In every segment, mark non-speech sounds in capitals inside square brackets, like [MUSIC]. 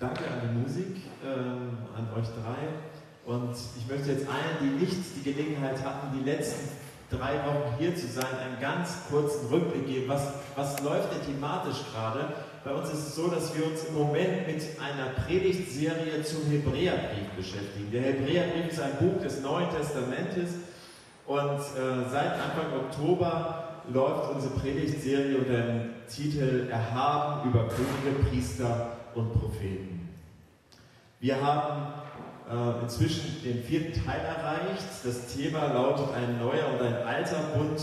Danke an die Musik, ähm, an euch drei. Und ich möchte jetzt allen, die nicht die Gelegenheit hatten, die letzten drei Wochen hier zu sein, einen ganz kurzen Rückblick geben. Was, was läuft denn thematisch gerade? Bei uns ist es so, dass wir uns im Moment mit einer Predigtserie zum Hebräerbrief beschäftigen. Der Hebräerbrief ist ein Buch des Neuen Testamentes und äh, seit Anfang Oktober läuft unsere Predigtserie unter dem Titel Erhaben über Könige, Priester und Propheten. Wir haben äh, inzwischen den vierten Teil erreicht. Das Thema lautet ein neuer und ein alter Bund.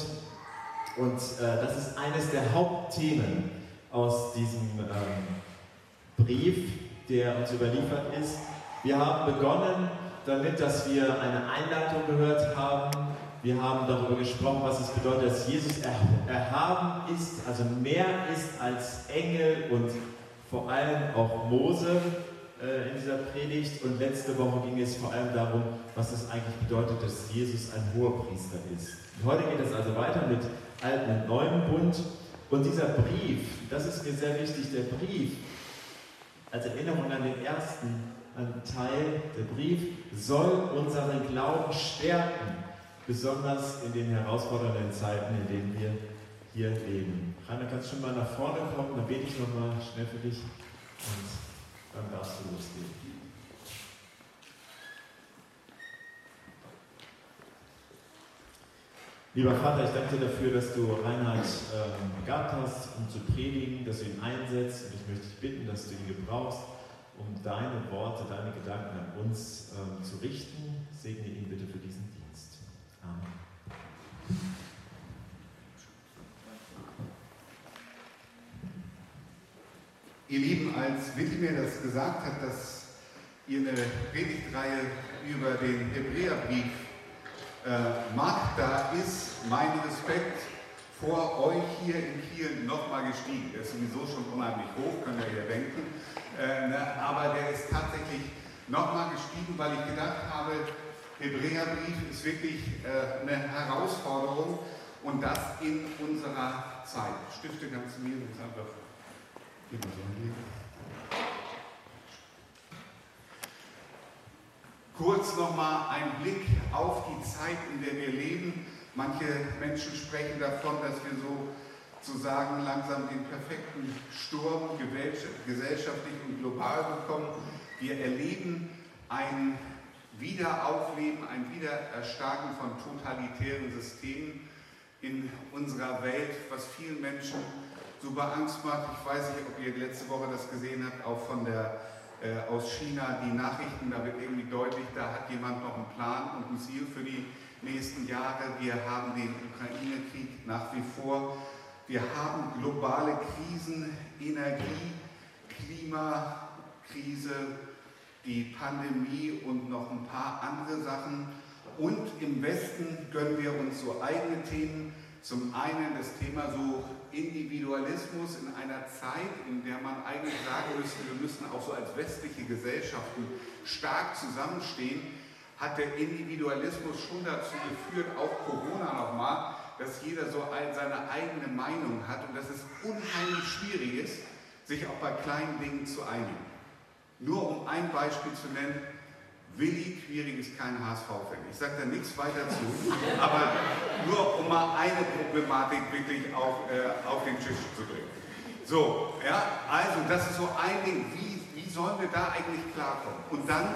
Und äh, das ist eines der Hauptthemen aus diesem ähm, Brief, der uns überliefert ist. Wir haben begonnen damit, dass wir eine Einleitung gehört haben. Wir haben darüber gesprochen, was es bedeutet, dass Jesus erhaben ist, also mehr ist als Engel und vor allem auch Mose äh, in dieser Predigt. Und letzte Woche ging es vor allem darum, was es eigentlich bedeutet, dass Jesus ein hoher Priester ist. Und heute geht es also weiter mit Alten und Neuen Bund. Und dieser Brief, das ist mir sehr wichtig, der Brief, als Erinnerung an den ersten Teil, der Brief, soll unseren Glauben stärken, besonders in den herausfordernden Zeiten, in denen wir hier leben. Rainer, kannst du schon mal nach vorne kommen, dann bete ich nochmal schnell für dich und dann darfst du loslegen. Lieber Vater, ich danke dir dafür, dass du Reinhard ähm, begabt hast, um zu predigen, dass du ihn einsetzt. Und ich möchte dich bitten, dass du ihn gebrauchst, um deine Worte, deine Gedanken an uns ähm, zu richten. Segne ihn bitte für diesen Dienst. Amen. Ihr Lieben, als Willi mir das gesagt hat, dass ihr eine Predigtreihe über den Hebräerbrief äh, macht, da ist mein Respekt vor euch hier in Kiel nochmal gestiegen. Der ist sowieso schon unheimlich hoch, könnt ihr ja denken. Äh, ne? Aber der ist tatsächlich nochmal gestiegen, weil ich gedacht habe, Hebräerbrief ist wirklich äh, eine Herausforderung und das in unserer Zeit. Stifte ganz mir jetzt einfach. Kurz nochmal ein Blick auf die Zeit, in der wir leben. Manche Menschen sprechen davon, dass wir so sozusagen langsam den perfekten Sturm gesellschaftlich und global bekommen. Wir erleben ein Wiederaufleben, ein Wiedererstarken von totalitären Systemen in unserer Welt, was vielen Menschen super Angst macht. Ich weiß nicht, ob ihr letzte Woche das gesehen habt, auch von der äh, aus China die Nachrichten, da wird irgendwie deutlich, da hat jemand noch einen Plan und ein Ziel für die nächsten Jahre. Wir haben den Ukraine-Krieg nach wie vor. Wir haben globale Krisen, Energie, Klimakrise, die Pandemie und noch ein paar andere Sachen. Und im Westen gönnen wir uns so eigene Themen. Zum einen das Thema so Individualismus in einer Zeit, in der man eigentlich sagen müsste, wir müssen auch so als westliche Gesellschaften stark zusammenstehen, hat der Individualismus schon dazu geführt, auch Corona nochmal, dass jeder so seine eigene Meinung hat und dass es unheimlich schwierig ist, sich auch bei kleinen Dingen zu einigen. Nur um ein Beispiel zu nennen, Willi Quiring ist kein HSV-Fan. Ich sage da nichts weiter zu, [LAUGHS] aber nur um mal eine Problematik wirklich auf, äh, auf den Tisch zu bringen. So, ja, also das ist so ein Ding, wie, wie sollen wir da eigentlich klarkommen? Und dann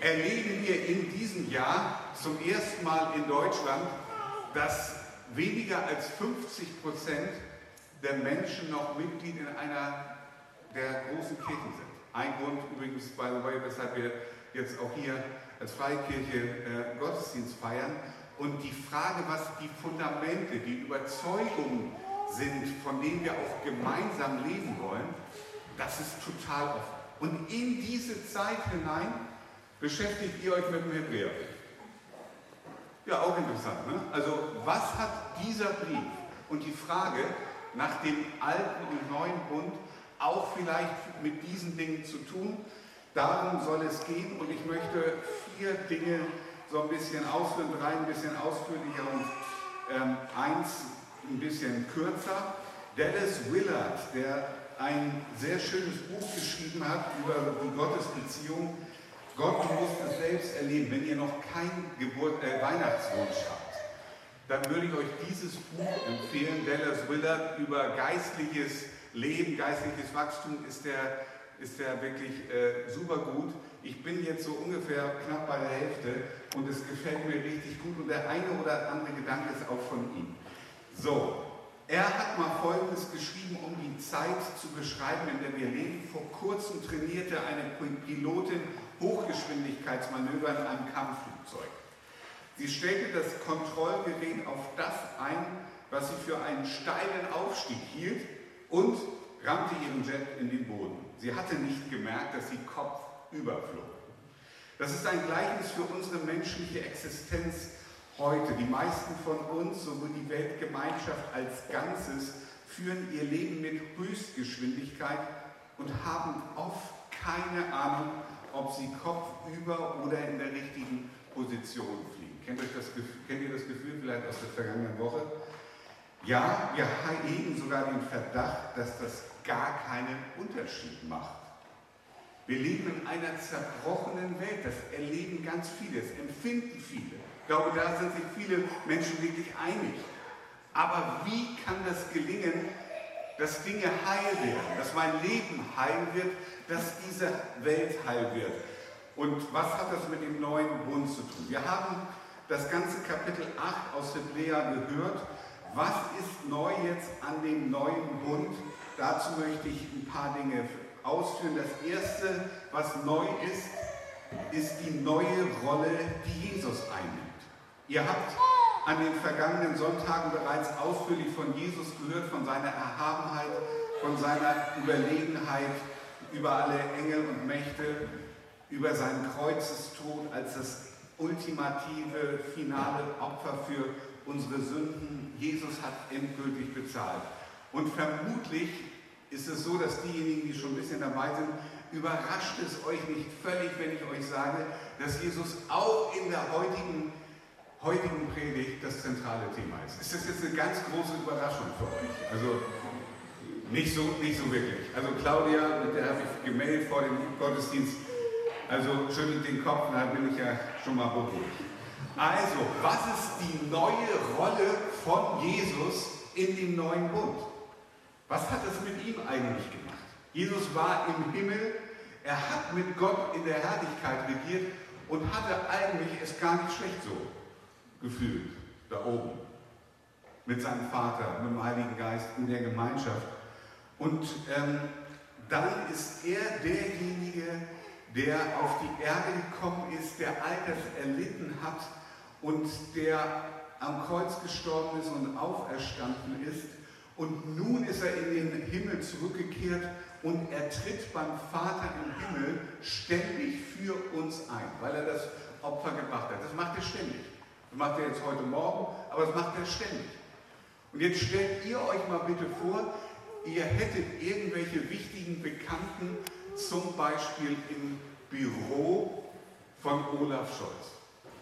erleben wir in diesem Jahr zum ersten Mal in Deutschland, dass weniger als 50 Prozent der Menschen noch Mitglied in einer der großen Kirchen sind. Ein Grund übrigens, by the way, weshalb wir jetzt auch hier als Freikirche äh, Gottesdienst feiern. Und die Frage, was die Fundamente, die Überzeugungen sind, von denen wir auch gemeinsam leben wollen, das ist total offen. Und in diese Zeit hinein beschäftigt ihr euch mit dem Hebräer. Ja, auch interessant. Ne? Also was hat dieser Brief und die Frage nach dem alten und neuen Bund auch vielleicht mit diesen Dingen zu tun? Darum soll es gehen und ich möchte vier Dinge so ein bisschen ausführen, drei ein bisschen ausführlicher und ähm, eins ein bisschen kürzer. Dallas Willard, der ein sehr schönes Buch geschrieben hat über die Gottesbeziehung. Gott muss es selbst erleben. Wenn ihr noch keinen Geburt, äh, Weihnachtswunsch habt, dann würde ich euch dieses Buch empfehlen. Dallas Willard über geistliches Leben, geistliches Wachstum ist der, ist der wirklich äh, super gut. Ich bin jetzt so ungefähr knapp bei der Hälfte und es gefällt mir richtig gut und der eine oder andere Gedanke ist auch von ihm. So, er hat mal Folgendes geschrieben, um die Zeit zu beschreiben, in der wir leben. Vor kurzem trainierte eine Pilotin Hochgeschwindigkeitsmanöver in einem Kampfflugzeug. Sie stellte das Kontrollgerät auf das ein, was sie für einen steilen Aufstieg hielt und rammte ihren Jet in den Boden. Sie hatte nicht gemerkt, dass sie Kopf überflog. Das ist ein Gleichnis für unsere menschliche Existenz heute. Die meisten von uns, sowohl die Weltgemeinschaft als Ganzes, führen ihr Leben mit Höchstgeschwindigkeit und haben oft keine Ahnung, ob sie kopfüber oder in der richtigen Position fliegen. Kennt, das, kennt ihr das Gefühl vielleicht aus der vergangenen Woche? Ja, wir hegen sogar den Verdacht, dass das gar keinen Unterschied macht. Wir leben in einer zerbrochenen Welt. Das erleben ganz viele, das empfinden viele. Ich glaube, da sind sich viele Menschen wirklich einig. Aber wie kann das gelingen, dass Dinge heil werden, dass mein Leben heil wird, dass diese Welt heil wird? Und was hat das mit dem neuen Bund zu tun? Wir haben das ganze Kapitel 8 aus Hebräer gehört. Was ist neu jetzt an dem neuen Bund? Dazu möchte ich ein paar Dinge ausführen. Das Erste, was neu ist, ist die neue Rolle, die Jesus einnimmt. Ihr habt an den vergangenen Sonntagen bereits ausführlich von Jesus gehört, von seiner Erhabenheit, von seiner Überlegenheit über alle Engel und Mächte, über seinen Kreuzestod als das ultimative, finale Opfer für unsere Sünden. Jesus hat endgültig bezahlt. Und vermutlich ist es so, dass diejenigen, die schon ein bisschen dabei sind, überrascht es euch nicht völlig, wenn ich euch sage, dass Jesus auch in der heutigen, heutigen Predigt das zentrale Thema ist. Ist das jetzt eine ganz große Überraschung für euch? Also nicht so, nicht so wirklich. Also Claudia, mit der habe ich gemeldet vor dem Gottesdienst, also schüttelt den Kopf, da bin ich ja schon mal beruhigt. Also, was ist die neue Rolle von Jesus in dem neuen Bund? Was hat es mit ihm eigentlich gemacht? Jesus war im Himmel, er hat mit Gott in der Herrlichkeit regiert und hatte eigentlich es gar nicht schlecht so gefühlt, da oben, mit seinem Vater, mit dem Heiligen Geist, in der Gemeinschaft. Und ähm, dann ist er derjenige, der auf die Erde gekommen ist, der all das erlitten hat und der am Kreuz gestorben ist und auferstanden ist und nun ist er in den Himmel zurückgekehrt und er tritt beim Vater im Himmel ständig für uns ein, weil er das Opfer gebracht hat. Das macht er ständig. Das macht er jetzt heute Morgen, aber das macht er ständig. Und jetzt stellt ihr euch mal bitte vor, ihr hättet irgendwelche wichtigen Bekannten, zum Beispiel im Büro von Olaf Scholz.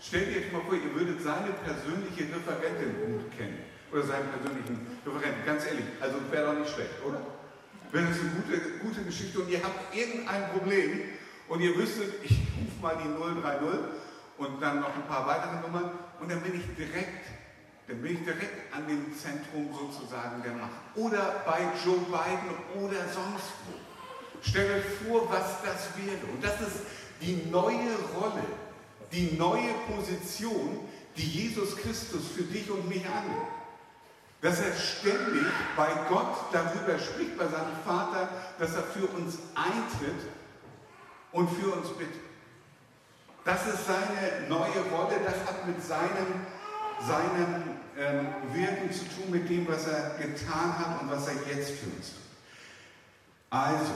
Stellt ihr euch mal vor, ihr würdet seine persönliche Referentin gut kennen oder seinen persönlichen Referenten. Ganz ehrlich, also wäre doch nicht schlecht, oder? Wäre das eine gute, gute Geschichte und ihr habt irgendein Problem und ihr wüsstet, ich rufe mal die 030 und dann noch ein paar weitere Nummern und dann bin ich direkt, dann bin ich direkt an dem Zentrum sozusagen der Macht. Oder bei Joe Biden oder sonst wo. Stellt euch vor, was das wäre. Und das ist die neue Rolle, die neue Position, die Jesus Christus für dich und mich annimmt dass er ständig bei Gott darüber spricht, bei seinem Vater, dass er für uns eintritt und für uns bittet. Das ist seine neue Rolle, das hat mit seinem, seinem ähm, Wirken zu tun, mit dem, was er getan hat und was er jetzt für uns tut. Also,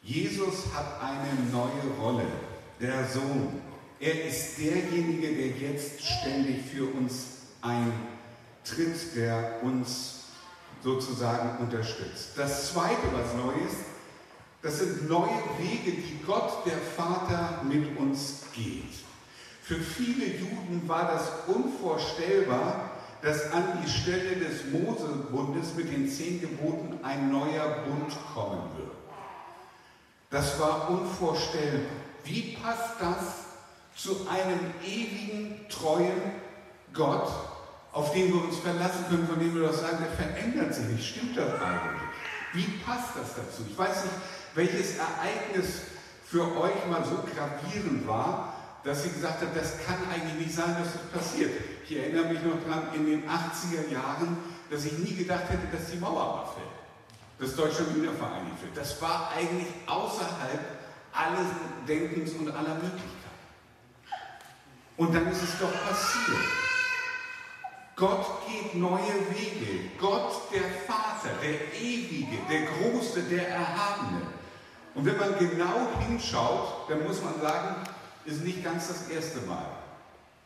Jesus hat eine neue Rolle, der Sohn. Er ist derjenige, der jetzt ständig für uns eintritt tritt, der uns sozusagen unterstützt. Das Zweite, was neu ist, das sind neue Wege, die Gott, der Vater, mit uns geht. Für viele Juden war das unvorstellbar, dass an die Stelle des Mosebundes mit den zehn Geboten ein neuer Bund kommen wird. Das war unvorstellbar. Wie passt das zu einem ewigen, treuen Gott, auf den wir uns verlassen können, von dem wir doch sagen, der verändert sich nicht. Stimmt das eigentlich? Wie passt das dazu? Ich weiß nicht, welches Ereignis für euch mal so gravierend war, dass sie gesagt hat, das kann eigentlich nicht sein, dass das passiert. Ich erinnere mich noch daran, in den 80er Jahren, dass ich nie gedacht hätte, dass die Mauer mal fällt, dass Deutschland wieder vereinigt wird. Das war eigentlich außerhalb alles Denkens und aller Möglichkeiten. Und dann ist es doch passiert. Gott geht neue Wege. Gott, der Vater, der Ewige, der Große, der Erhabene. Und wenn man genau hinschaut, dann muss man sagen, ist nicht ganz das erste Mal,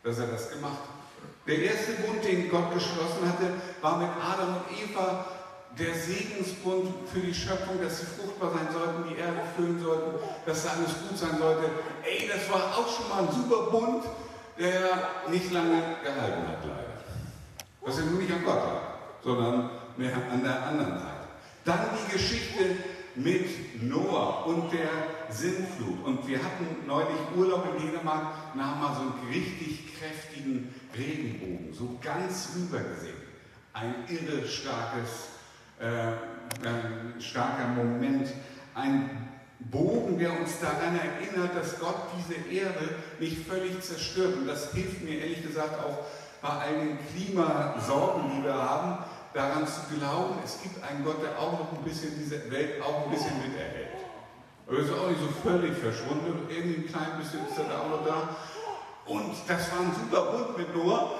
dass er das gemacht hat. Der erste Bund, den Gott geschlossen hatte, war mit Adam und Eva der Segensbund für die Schöpfung, dass sie fruchtbar sein sollten, die Erde füllen sollten, dass da alles gut sein sollte. Ey, das war auch schon mal ein super Bund, der nicht lange gehalten hat, leider. Was ja nur nicht an Gott lag, sondern mehr an der anderen Seite. Dann die Geschichte mit Noah und der Sintflut. Und wir hatten neulich Urlaub in Dänemark und haben mal so einen richtig kräftigen Regenbogen, so ganz rüber gesehen. Ein irre starkes, äh, äh, starker Moment, ein Bogen, der uns daran erinnert, dass Gott diese Erde nicht völlig zerstört. Und das hilft mir ehrlich gesagt auch bei all den Klimasorgen, die wir haben, daran zu glauben, es gibt einen Gott, der auch noch ein bisschen diese Welt auch ein bisschen miterhält. Aber er ist auch nicht so völlig verschwunden, irgendwie ein klein bisschen ist er da auch noch da. Und das war ein super Bund mit Noah,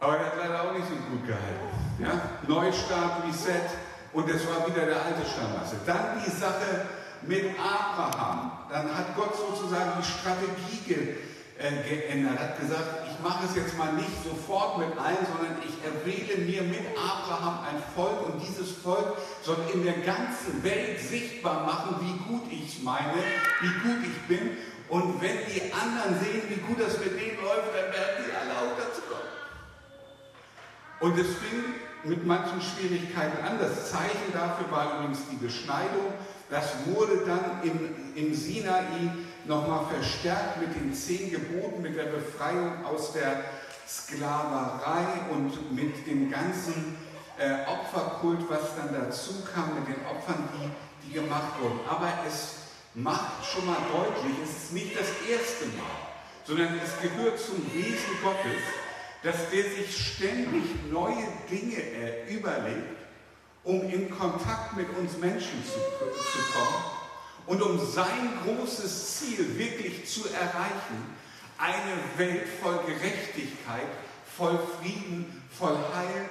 aber er hat leider auch nicht so gut gehalten. Ja? Neustart, Reset und es war wieder der alte Stammmasse. Dann die Sache mit Abraham. Dann hat Gott sozusagen die Strategie ge, äh, geändert, hat gesagt, ich mache es jetzt mal nicht sofort mit allen, sondern ich erwähle mir mit Abraham ein Volk und dieses Volk soll in der ganzen Welt sichtbar machen, wie gut ich meine, wie gut ich bin. Und wenn die anderen sehen, wie gut das mit denen läuft, dann werden die alle auch dazu kommen. Und es fing mit manchen Schwierigkeiten an. Das Zeichen dafür war übrigens die Beschneidung. Das wurde dann im, im Sinai nochmal verstärkt mit den zehn Geboten, mit der Befreiung aus der Sklaverei und mit dem ganzen äh, Opferkult, was dann dazu kam, mit den Opfern, die, die gemacht wurden. Aber es macht schon mal deutlich, es ist nicht das erste Mal, sondern es gehört zum Wesen Gottes, dass der sich ständig neue Dinge äh, überlegt, um in Kontakt mit uns Menschen zu, zu kommen und um sein großes Ziel wirklich zu erreichen, eine Welt voll Gerechtigkeit, voll Frieden, voll Heil,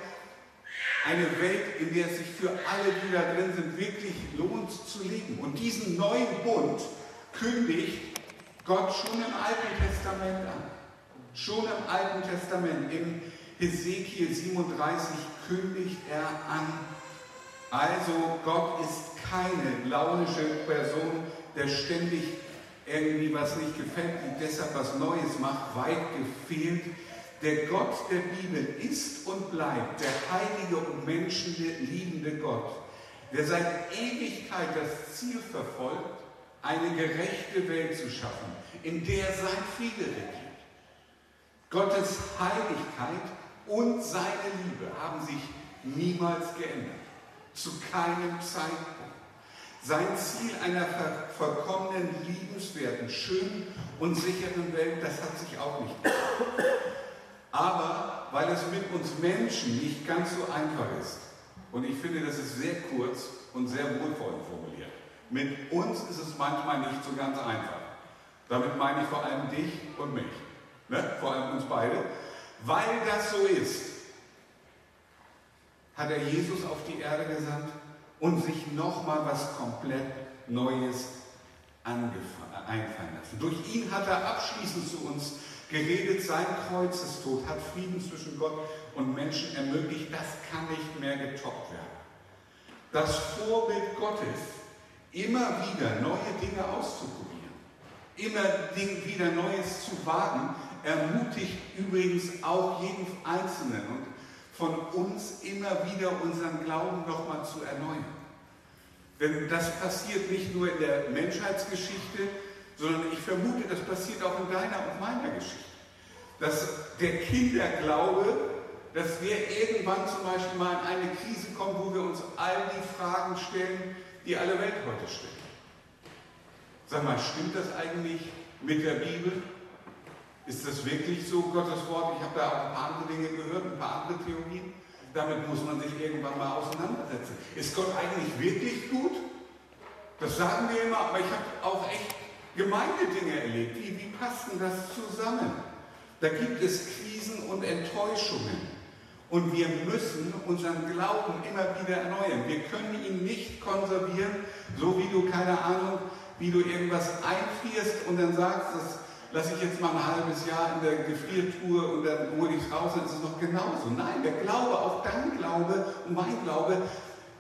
eine Welt, in der es sich für alle, die da drin sind, wirklich lohnt zu leben. Und diesen neuen Bund kündigt Gott schon im Alten Testament an. Schon im Alten Testament, im Hesekiel 37 kündigt er an. Also Gott ist keine launische Person, der ständig irgendwie was nicht gefällt, die deshalb was Neues macht, weit gefehlt. Der Gott der Bibel ist und bleibt der heilige und menschenliebende Gott, der seit Ewigkeit das Ziel verfolgt, eine gerechte Welt zu schaffen, in der sein Friede regiert. Gottes Heiligkeit und seine Liebe haben sich niemals geändert, zu keinem Zeitpunkt. Sein Ziel einer vollkommenen, liebenswerten, schönen und sicheren Welt, das hat sich auch nicht geändert. Aber weil es mit uns Menschen nicht ganz so einfach ist, und ich finde, das ist sehr kurz und sehr wohlwollend formuliert, mit uns ist es manchmal nicht so ganz einfach. Damit meine ich vor allem dich und mich, ne? vor allem uns beide. Weil das so ist, hat er Jesus auf die Erde gesandt und sich nochmal was komplett Neues einfallen lassen. Durch ihn hat er abschließend zu uns geredet, sein Kreuzestod hat Frieden zwischen Gott und Menschen ermöglicht. Das kann nicht mehr getoppt werden. Das Vorbild Gottes, immer wieder neue Dinge auszuprobieren, immer wieder Neues zu wagen, ermutigt übrigens auch jeden Einzelnen und von uns immer wieder unseren Glauben nochmal zu erneuern. Denn das passiert nicht nur in der Menschheitsgeschichte, sondern ich vermute, das passiert auch in deiner und meiner Geschichte. Dass der Kinderglaube, dass wir irgendwann zum Beispiel mal in eine Krise kommen, wo wir uns all die Fragen stellen, die alle Welt heute stellt. Sag mal, stimmt das eigentlich mit der Bibel? Ist das wirklich so, Gottes Wort? Ich habe da auch ein paar andere Dinge gehört, ein paar andere Theorien. Damit muss man sich irgendwann mal auseinandersetzen. Ist Gott eigentlich wirklich gut? Das sagen wir immer, aber ich habe auch echt Gemeindedinge erlebt. Wie, wie passt denn das zusammen? Da gibt es Krisen und Enttäuschungen. Und wir müssen unseren Glauben immer wieder erneuern. Wir können ihn nicht konservieren, so wie du, keine Ahnung, wie du irgendwas einfrierst und dann sagst, das lasse ich jetzt mal ein halbes Jahr in der Gefriertruhe und dann hole ich es raus und es ist noch genauso. Nein, der Glaube, auch dein Glaube und mein Glaube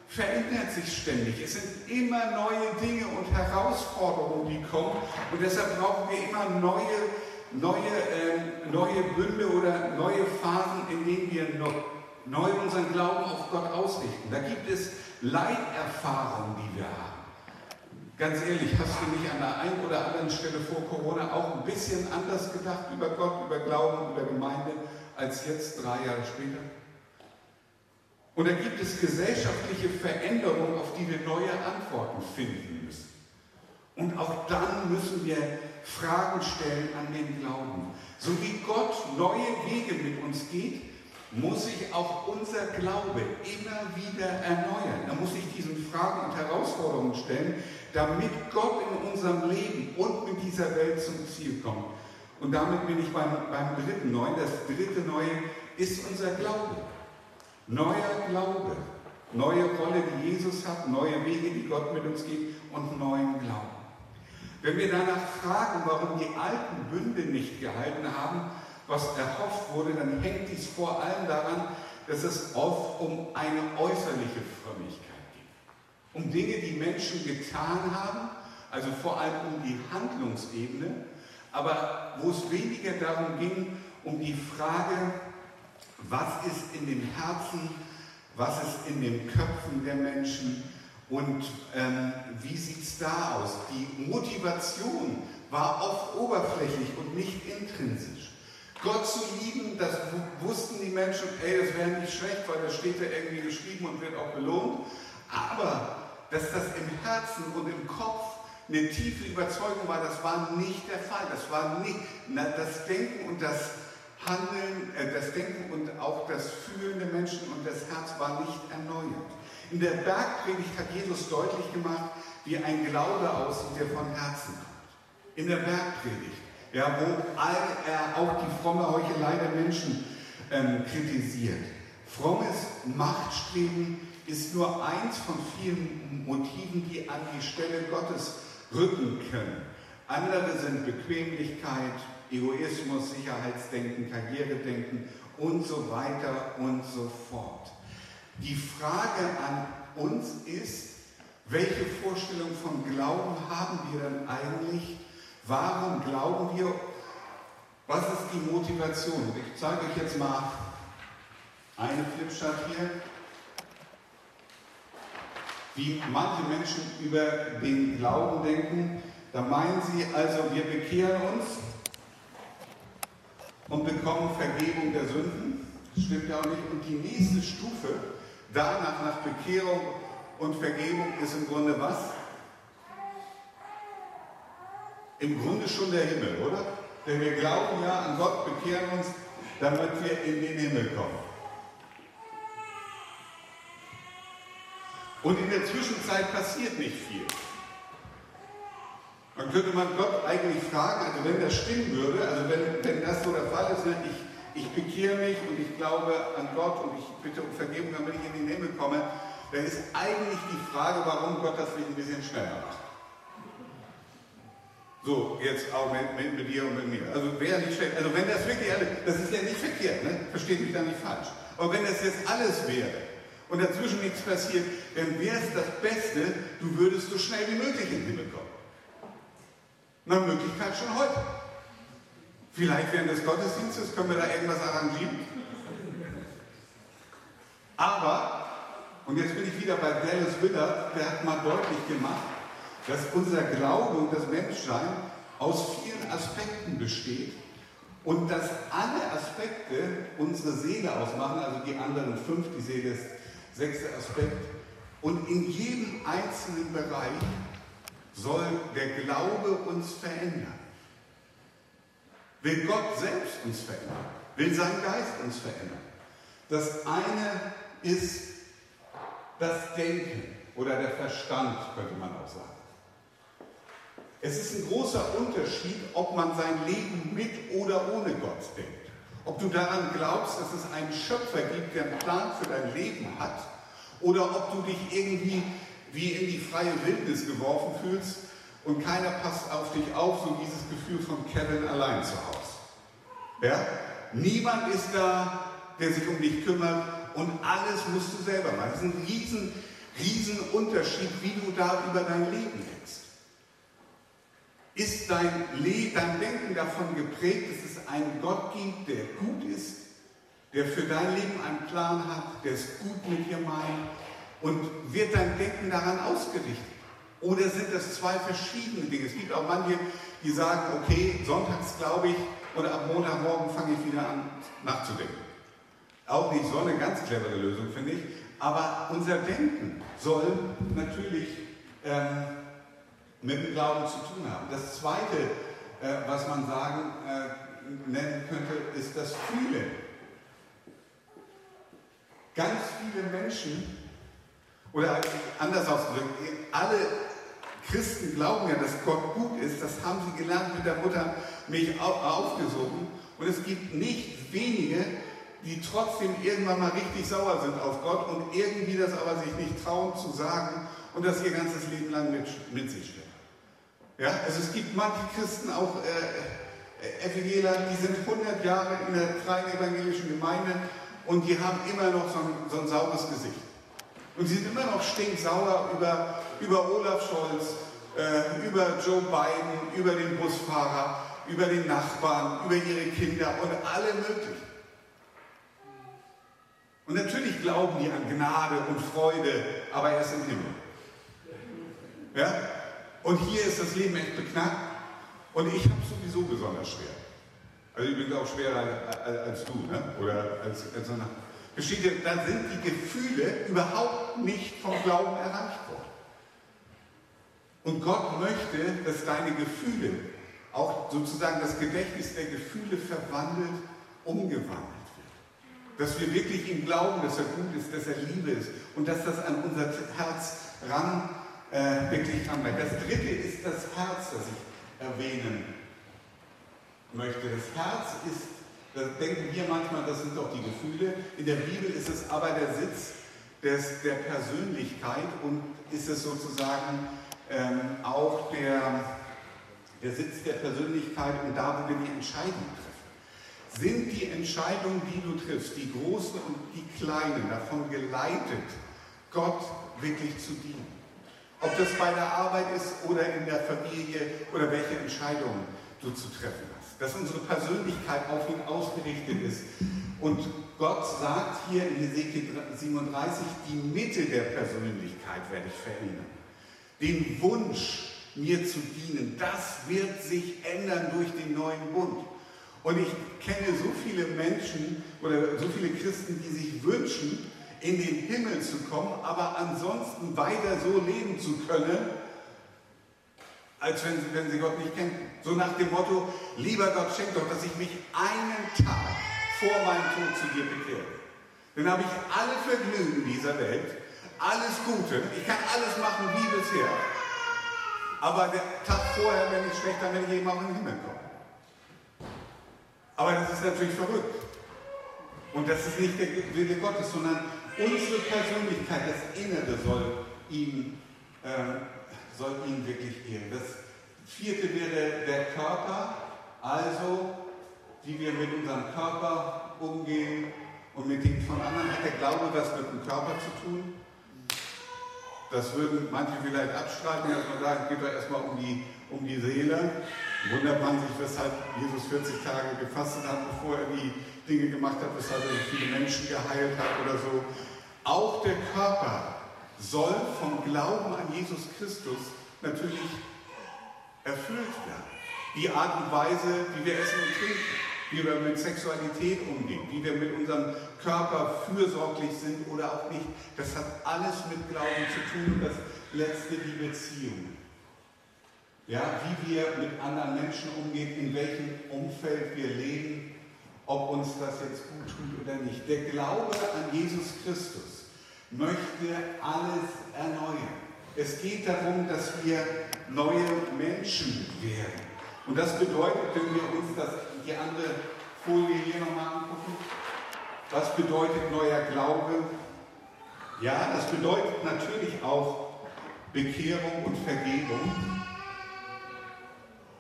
verändert sich ständig. Es sind immer neue Dinge und Herausforderungen, die kommen und deshalb brauchen wir immer neue neue, äh, neue Bünde oder neue Phasen, in denen wir neu unseren Glauben auf Gott ausrichten. Da gibt es Leiterfahrungen, die wir haben. Ganz ehrlich, hast du nicht an der einen oder anderen Stelle vor Corona auch ein bisschen anders gedacht über Gott, über Glauben, über Gemeinde, als jetzt drei Jahre später? Und da gibt es gesellschaftliche Veränderungen, auf die wir neue Antworten finden müssen. Und auch dann müssen wir Fragen stellen an den Glauben. So wie Gott neue Wege mit uns geht, muss sich auch unser Glaube immer wieder erneuern. Er muss sich diesen Fragen und Herausforderungen stellen, damit Gott in unserem Leben und mit dieser Welt zum Ziel kommt. Und damit bin ich beim, beim dritten Neuen. Das dritte Neue ist unser Glaube. Neuer Glaube. Neue Rolle, die Jesus hat, neue Wege, die Gott mit uns geht und neuen Glauben. Wenn wir danach fragen, warum die alten Bünde nicht gehalten haben, was erhofft wurde, dann hängt dies vor allem daran, dass es oft um eine äußerliche Frömmigkeit geht. Um Dinge, die Menschen getan haben, also vor allem um die Handlungsebene, aber wo es weniger darum ging, um die Frage, was ist in den Herzen, was ist in den Köpfen der Menschen, und ähm, wie sieht es da aus? Die Motivation war oft oberflächlich und nicht intrinsisch. Gott zu lieben, das wussten die Menschen, ey, das wäre nicht schlecht, weil das steht da irgendwie geschrieben und wird auch belohnt. Aber dass das im Herzen und im Kopf eine tiefe Überzeugung war, das war nicht der Fall. Das war nicht na, das Denken und das Handeln, äh, das Denken und auch das Fühlen der Menschen und das Herz war nicht erneuert. In der Bergpredigt hat Jesus deutlich gemacht, wie ein Glaube aussieht, der von Herzen kommt. In der Bergpredigt, ja, wo all, er auch die fromme Heuchelei der Menschen ähm, kritisiert. Frommes Machtstreben ist nur eins von vielen Motiven, die an die Stelle Gottes rücken können. Andere sind Bequemlichkeit, Egoismus, Sicherheitsdenken, Karrieredenken und so weiter und so fort. Die Frage an uns ist, welche Vorstellung von Glauben haben wir dann eigentlich? Warum glauben wir? Was ist die Motivation? Ich zeige euch jetzt mal eine Flipchart hier, wie manche Menschen über den Glauben denken. Da meinen sie also, wir bekehren uns und bekommen Vergebung der Sünden. Das stimmt ja auch nicht. Und die nächste Stufe Danach, nach Bekehrung und Vergebung, ist im Grunde was? Im Grunde schon der Himmel, oder? Denn wir glauben ja an Gott, bekehren uns, damit wir in den Himmel kommen. Und in der Zwischenzeit passiert nicht viel. Dann könnte man Gott eigentlich fragen, also wenn das stimmen würde, also wenn, wenn das so der Fall ist, ne, ich ich bekehre mich und ich glaube an Gott und ich bitte um Vergebung, damit ich in den Himmel komme, dann ist eigentlich die Frage, warum Gott das nicht ein bisschen schneller macht. So, jetzt auch mit, mit, dir und mit mir. Also wäre nicht schlecht. Also wenn das wirklich alles, das ist ja nicht verkehrt, ne? versteht mich da nicht falsch. Aber wenn das jetzt alles wäre und dazwischen nichts passiert, dann wäre es das Beste, du würdest so schnell wie möglich in den Himmel kommen. Nach Möglichkeit schon heute. Vielleicht während des Gottesdienstes können wir da irgendwas arrangieren. Aber, und jetzt bin ich wieder bei Dallas Willard, der hat mal deutlich gemacht, dass unser Glaube und das Menschsein aus vielen Aspekten besteht und dass alle Aspekte unsere Seele ausmachen, also die anderen fünf, die Seele ist sechste Aspekt. Und in jedem einzelnen Bereich soll der Glaube uns verändern. Will Gott selbst uns verändern? Will sein Geist uns verändern? Das eine ist das Denken oder der Verstand, könnte man auch sagen. Es ist ein großer Unterschied, ob man sein Leben mit oder ohne Gott denkt. Ob du daran glaubst, dass es einen Schöpfer gibt, der einen Plan für dein Leben hat, oder ob du dich irgendwie wie in die freie Wildnis geworfen fühlst und keiner passt auf dich auf, so dieses Gefühl von Kevin allein zu Hause. Ja? Niemand ist da, der sich um dich kümmert und alles musst du selber machen. Das ist ein riesen, riesen Unterschied, wie du da über dein Leben denkst. Ist dein, Le dein Denken davon geprägt, dass es einen Gott gibt, der gut ist, der für dein Leben einen Plan hat, der es gut mit dir meint und wird dein Denken daran ausgerichtet? Oder sind das zwei verschiedene Dinge? Es gibt auch manche, die sagen, okay, sonntags glaube ich oder ab Montagmorgen fange ich wieder an nachzudenken. Auch nicht so eine ganz clevere Lösung, finde ich. Aber unser Denken soll natürlich ähm, mit dem Glauben zu tun haben. Das Zweite, äh, was man sagen, äh, nennen könnte, ist das Fühlen. Ganz viele Menschen, oder anders ausgedrückt, alle Christen glauben ja, dass Gott gut ist. Das haben sie gelernt mit der Mutter mich aufgesogen. Und es gibt nicht wenige, die trotzdem irgendwann mal richtig sauer sind auf Gott und irgendwie das aber sich nicht trauen zu sagen und das ihr ganzes Leben lang mit, mit sich schleppen. Ja, also es gibt manche Christen, auch äh, äh Evangeler, die sind 100 Jahre in der freien evangelischen Gemeinde und die haben immer noch so ein, so ein saures Gesicht. Und sie sind immer noch stinksauer über, über Olaf Scholz, äh, über Joe Biden, über den Busfahrer, über den Nachbarn, über ihre Kinder und alle möglichen. Und natürlich glauben die an Gnade und Freude, aber erst im Himmel. Ja? Und hier ist das Leben echt beknackt und ich habe es sowieso besonders schwer. Also ich bin auch schwerer als du, ne? oder als, als eine. Versteht da sind die Gefühle überhaupt nicht vom Glauben erreicht worden. Und Gott möchte, dass deine Gefühle, auch sozusagen das Gedächtnis der Gefühle verwandelt, umgewandelt wird. Dass wir wirklich ihm glauben, dass er gut ist, dass er Liebe ist und dass das an unser Herz ran äh, wirklich ranbleibt. Das dritte ist das Herz, das ich erwähnen möchte. Das Herz ist, da denken wir manchmal, das sind doch die Gefühle. In der Bibel ist es aber der Sitz des, der Persönlichkeit und ist es sozusagen ähm, auch der, der Sitz der Persönlichkeit und da, wo wir die Entscheidungen treffen. Sind die Entscheidungen, die du triffst, die großen und die kleinen, davon geleitet, Gott wirklich zu dienen? Ob das bei der Arbeit ist oder in der Familie oder welche Entscheidungen du zu treffen hast. Dass unsere Persönlichkeit auf ihn ausgerichtet ist. Und Gott sagt hier in Hesekiel 37, die Mitte der Persönlichkeit werde ich verändern. Den Wunsch, mir zu dienen, das wird sich ändern durch den neuen Bund. Und ich kenne so viele Menschen oder so viele Christen, die sich wünschen, in den Himmel zu kommen, aber ansonsten weiter so leben zu können, als wenn sie, wenn sie Gott nicht kennen. So nach dem Motto, lieber Gott, schenk doch, dass ich mich einen Tag vor meinem Tod zu dir bekehre. Dann habe ich alle Vergnügen dieser Welt, alles Gute, ich kann alles machen wie bisher. Aber der Tag vorher, wenn ich schlecht, dann werde ich eben auch in den Himmel kommen. Aber das ist natürlich verrückt. Und das ist nicht der Wille Gottes, sondern Unsere Persönlichkeit, das Innere soll ihn, äh, soll ihn wirklich ehren. Das vierte wäre der Körper, also wie wir mit unserem Körper umgehen und mit dem von anderen. Hat der Glaube was mit dem Körper zu tun? Das würden manche vielleicht abstreiten, dass man sagt, geht doch erstmal um die, um die Seele. Wundert man sich, weshalb Jesus 40 Tage gefastet hat, bevor er die Dinge gemacht hat, weshalb er viele Menschen geheilt hat oder so. Auch der Körper soll vom Glauben an Jesus Christus natürlich erfüllt werden. Die Art und Weise, wie wir essen und trinken, wie wir mit Sexualität umgehen, wie wir mit unserem Körper fürsorglich sind oder auch nicht, das hat alles mit Glauben zu tun und das letzte die Beziehung. Ja, wie wir mit anderen Menschen umgehen, in welchem Umfeld wir leben, ob uns das jetzt gut tut oder nicht. Der Glaube an Jesus Christus möchte alles erneuern. Es geht darum, dass wir neue Menschen werden. Und das bedeutet, wenn wir uns das, die andere Folie hier nochmal angucken, was bedeutet neuer Glaube? Ja, das bedeutet natürlich auch Bekehrung und Vergebung.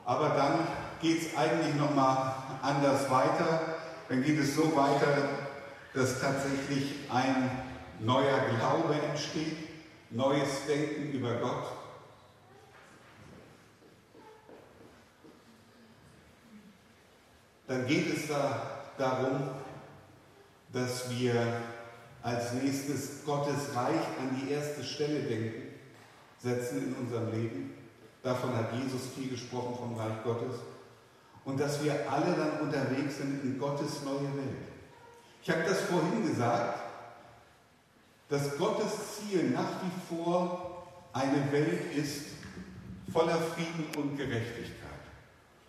Aber dann geht es eigentlich nochmal anders weiter. Dann geht es so weiter, dass tatsächlich ein neuer Glaube entsteht, neues Denken über Gott. Dann geht es da darum, dass wir als nächstes Gottes Reich an die erste Stelle denken, setzen in unserem Leben. Davon hat Jesus viel gesprochen vom Reich Gottes. Und dass wir alle dann unterwegs sind in Gottes neue Welt. Ich habe das vorhin gesagt, dass Gottes Ziel nach wie vor eine Welt ist voller Frieden und Gerechtigkeit,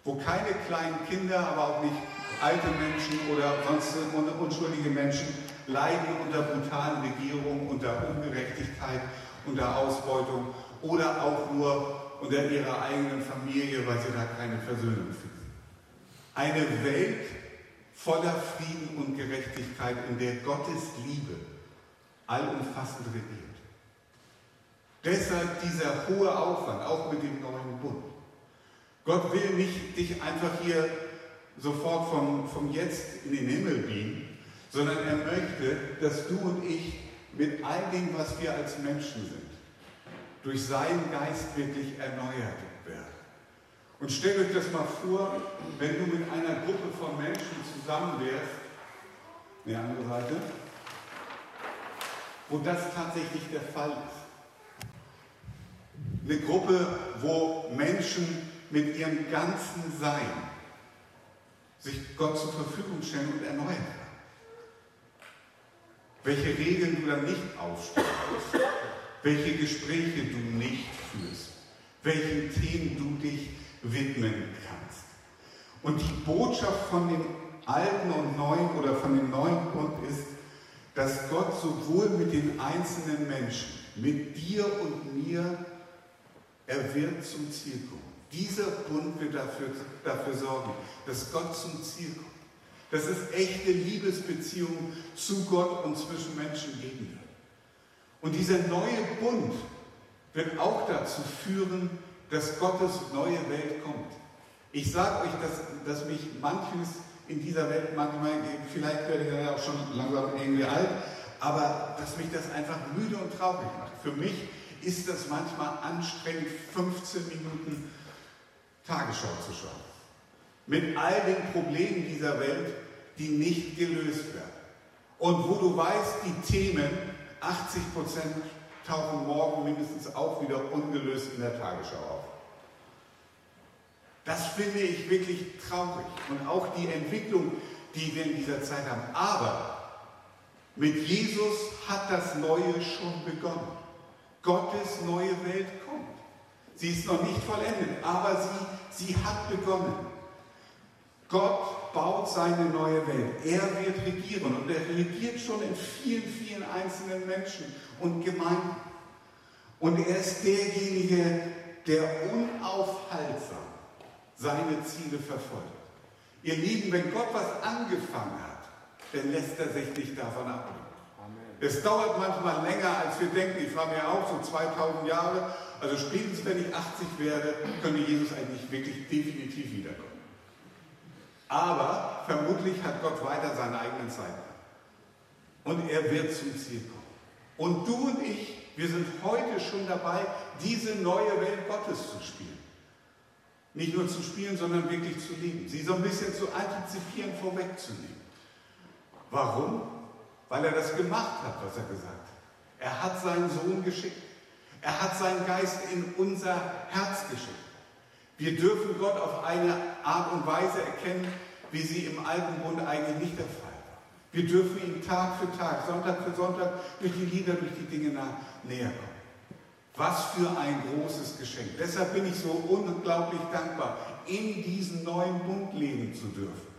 wo keine kleinen Kinder, aber auch nicht alte Menschen oder sonst unschuldige Menschen leiden unter brutalen Regierungen, unter Ungerechtigkeit, unter Ausbeutung oder auch nur unter ihrer eigenen Familie, weil sie da keine Versöhnung finden. Eine Welt voller Frieden und Gerechtigkeit, in der Gottes Liebe allumfassend regiert. Deshalb dieser hohe Aufwand, auch mit dem neuen Bund. Gott will nicht dich einfach hier sofort vom, vom Jetzt in den Himmel biegen, sondern er möchte, dass du und ich mit all dem, was wir als Menschen sind, durch seinen Geist wirklich erneuert werden. Und stellt euch das mal vor, wenn du mit einer Gruppe von Menschen zusammen wärst, eine andere Seite, wo das tatsächlich der Fall ist. Eine Gruppe, wo Menschen mit ihrem ganzen Sein sich Gott zur Verfügung stellen und erneuern. Welche Regeln du dann nicht aufstellst, welche Gespräche du nicht führst, welchen Themen du dich widmen kannst. Und die Botschaft von dem alten und neuen oder von dem neuen Bund ist, dass Gott sowohl mit den einzelnen Menschen, mit dir und mir, er wird zum Ziel kommen. Dieser Bund wird dafür, dafür sorgen, dass Gott zum Ziel kommt. Dass es echte Liebesbeziehungen zu Gott und zwischen Menschen geben wird. Und dieser neue Bund wird auch dazu führen, dass Gottes neue Welt kommt. Ich sage euch, dass, dass mich manches in dieser Welt manchmal, vielleicht werde ich ja auch schon langsam irgendwie alt, aber dass mich das einfach müde und traurig macht. Für mich ist das manchmal anstrengend, 15 Minuten Tagesschau zu schauen. Mit all den Problemen dieser Welt, die nicht gelöst werden. Und wo du weißt, die Themen, 80 Prozent tauchen morgen mindestens auch wieder ungelöst in der Tagesschau auf. Das finde ich wirklich traurig. Und auch die Entwicklung, die wir in dieser Zeit haben. Aber mit Jesus hat das Neue schon begonnen. Gottes neue Welt kommt. Sie ist noch nicht vollendet, aber sie, sie hat begonnen. Gott baut seine neue Welt. Er wird regieren und er regiert schon in vielen, vielen einzelnen Menschen und Gemeinden. Und er ist derjenige, der unaufhaltsam seine Ziele verfolgt. Ihr Lieben, wenn Gott was angefangen hat, dann lässt er sich nicht davon abbringen. Es dauert manchmal länger, als wir denken. Ich war mir auch so 2000 Jahre. Also spätestens, wenn ich 80 werde, könnte Jesus eigentlich wirklich definitiv wiederkommen. Aber vermutlich hat Gott weiter seinen eigenen Zeitplan. Und er wird zum Ziel kommen. Und du und ich, wir sind heute schon dabei, diese neue Welt Gottes zu spielen. Nicht nur zu spielen, sondern wirklich zu leben. Sie so ein bisschen zu antizipieren, vorwegzunehmen. Warum? Weil er das gemacht hat, was er gesagt hat. Er hat seinen Sohn geschickt. Er hat seinen Geist in unser Herz geschickt. Wir dürfen Gott auf eine Art und Weise erkennen, wie sie im Alten Bund eigentlich nicht der Fall war. Wir dürfen ihm Tag für Tag, Sonntag für Sonntag durch die Lieder, durch die Dinge näher kommen. Was für ein großes Geschenk. Deshalb bin ich so unglaublich dankbar, in diesen neuen Bund leben zu dürfen.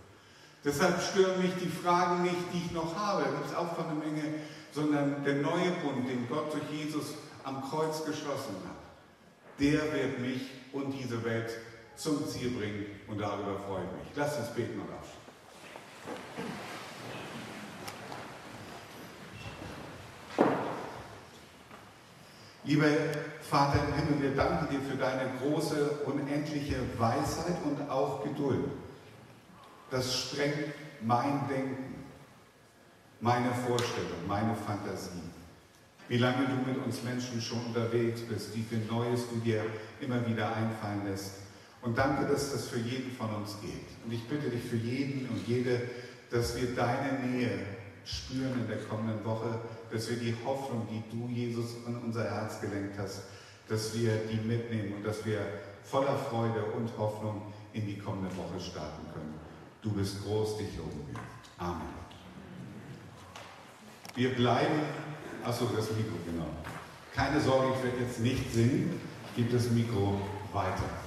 Deshalb stören mich die Fragen nicht, die ich noch habe, da gibt es auch von eine Menge, sondern der neue Bund, den Gott durch Jesus am Kreuz geschlossen hat, der wird mich und diese Welt zum Ziel bringen und darüber freue ich mich. Lass uns beten und abschließen. Lieber Vater im Himmel, wir danken dir für deine große, unendliche Weisheit und auch Geduld. Das sprengt mein Denken, meine Vorstellung, meine Fantasie. Wie lange du mit uns Menschen schon unterwegs bist, wie viel Neues du dir immer wieder einfallen lässt. Und danke, dass das für jeden von uns geht. Und ich bitte dich für jeden und jede, dass wir deine Nähe spüren in der kommenden Woche, dass wir die Hoffnung, die du, Jesus, in unser Herz gelenkt hast, dass wir die mitnehmen und dass wir voller Freude und Hoffnung in die kommende Woche starten können. Du bist groß, dich loben wir. Amen. Wir bleiben, achso, das Mikro, genau. Keine Sorge, ich werde jetzt nicht singen, ich gebe das Mikro weiter.